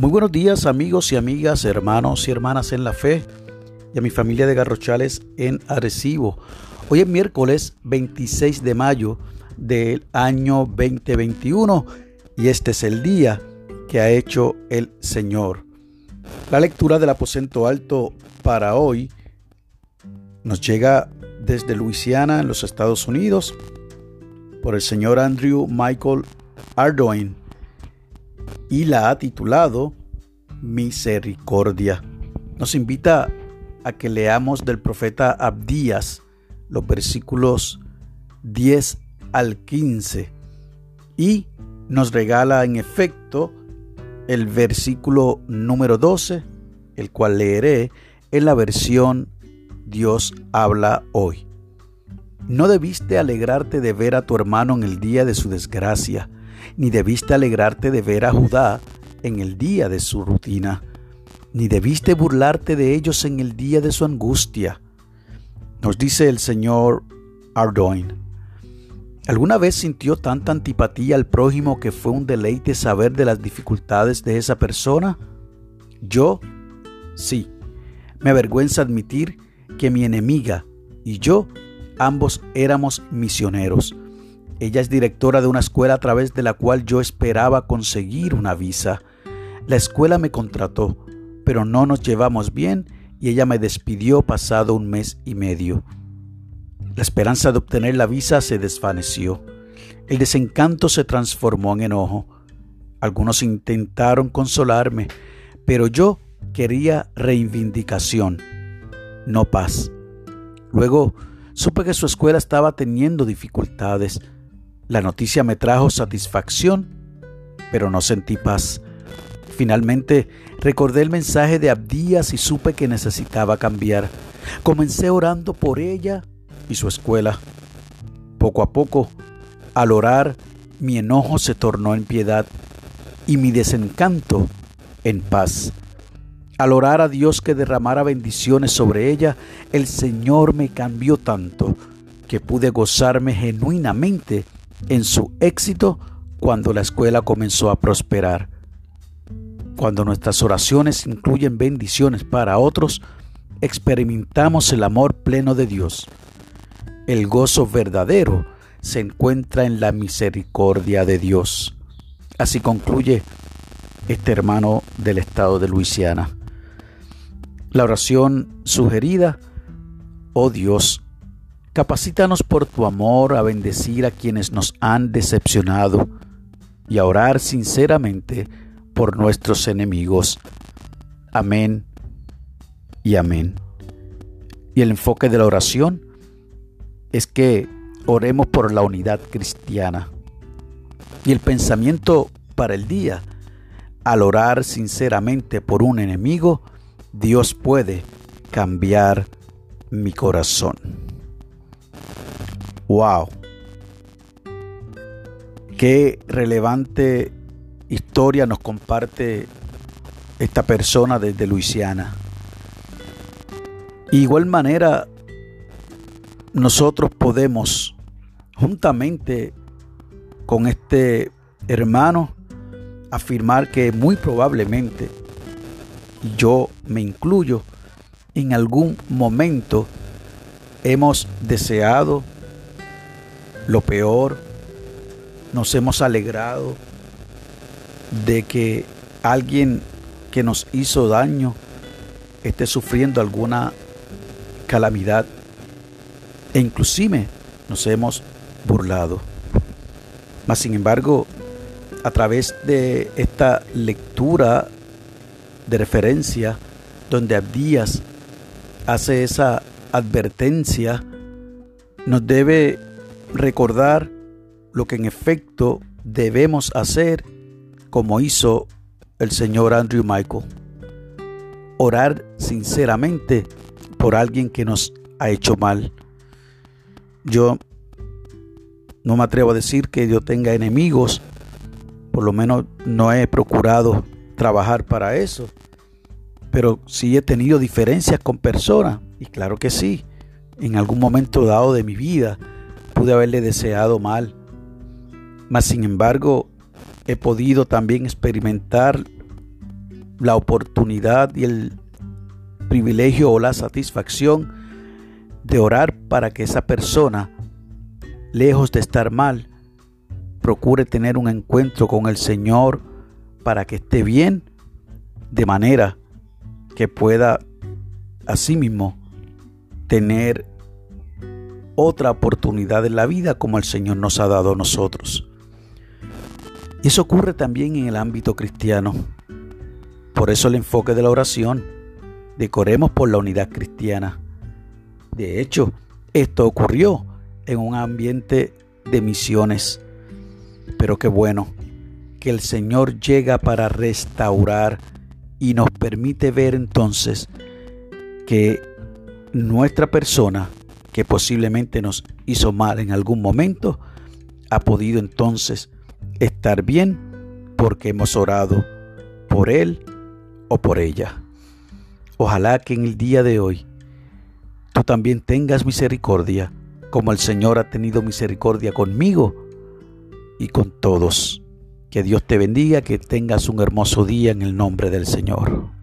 Muy buenos días amigos y amigas, hermanos y hermanas en la fe y a mi familia de Garrochales en Arecibo. Hoy es miércoles 26 de mayo del año 2021 y este es el día que ha hecho el Señor. La lectura del aposento alto para hoy nos llega desde Luisiana en los Estados Unidos por el señor Andrew Michael Ardoin y la ha titulado Misericordia. Nos invita a que leamos del profeta Abdías los versículos 10 al 15 y nos regala en efecto el versículo número 12, el cual leeré en la versión Dios habla hoy. No debiste alegrarte de ver a tu hermano en el día de su desgracia, ni debiste alegrarte de ver a Judá en el día de su rutina, ni debiste burlarte de ellos en el día de su angustia. Nos dice el señor Ardoin. ¿Alguna vez sintió tanta antipatía al prójimo que fue un deleite saber de las dificultades de esa persona? Yo, sí. Me avergüenza admitir que mi enemiga y yo ambos éramos misioneros. Ella es directora de una escuela a través de la cual yo esperaba conseguir una visa. La escuela me contrató, pero no nos llevamos bien y ella me despidió pasado un mes y medio. La esperanza de obtener la visa se desvaneció. El desencanto se transformó en enojo. Algunos intentaron consolarme, pero yo quería reivindicación, no paz. Luego supe que su escuela estaba teniendo dificultades. La noticia me trajo satisfacción, pero no sentí paz. Finalmente recordé el mensaje de Abdías y supe que necesitaba cambiar. Comencé orando por ella y su escuela. Poco a poco, al orar, mi enojo se tornó en piedad y mi desencanto en paz. Al orar a Dios que derramara bendiciones sobre ella, el Señor me cambió tanto que pude gozarme genuinamente en su éxito cuando la escuela comenzó a prosperar. Cuando nuestras oraciones incluyen bendiciones para otros, experimentamos el amor pleno de Dios. El gozo verdadero se encuentra en la misericordia de Dios. Así concluye este hermano del estado de Luisiana. La oración sugerida, oh Dios, Capacítanos por tu amor a bendecir a quienes nos han decepcionado y a orar sinceramente por nuestros enemigos. Amén y amén. Y el enfoque de la oración es que oremos por la unidad cristiana. Y el pensamiento para el día, al orar sinceramente por un enemigo, Dios puede cambiar mi corazón. ¡Wow! Qué relevante historia nos comparte esta persona desde Luisiana. igual manera, nosotros podemos, juntamente con este hermano, afirmar que muy probablemente, yo me incluyo, en algún momento hemos deseado lo peor, nos hemos alegrado de que alguien que nos hizo daño esté sufriendo alguna calamidad e inclusive nos hemos burlado. Mas sin embargo, a través de esta lectura de referencia donde Abdías hace esa advertencia, nos debe recordar lo que en efecto debemos hacer como hizo el señor Andrew Michael. Orar sinceramente por alguien que nos ha hecho mal. Yo no me atrevo a decir que yo tenga enemigos, por lo menos no he procurado trabajar para eso, pero sí he tenido diferencias con personas, y claro que sí, en algún momento dado de mi vida pude haberle deseado mal, mas sin embargo he podido también experimentar la oportunidad y el privilegio o la satisfacción de orar para que esa persona, lejos de estar mal, procure tener un encuentro con el Señor para que esté bien, de manera que pueda asimismo tener otra oportunidad en la vida como el Señor nos ha dado a nosotros. Y eso ocurre también en el ámbito cristiano. Por eso el enfoque de la oración, decoremos por la unidad cristiana. De hecho, esto ocurrió en un ambiente de misiones. Pero qué bueno que el Señor llega para restaurar y nos permite ver entonces que nuestra persona, que posiblemente nos hizo mal en algún momento, ha podido entonces estar bien porque hemos orado por él o por ella. Ojalá que en el día de hoy tú también tengas misericordia como el Señor ha tenido misericordia conmigo y con todos. Que Dios te bendiga, que tengas un hermoso día en el nombre del Señor.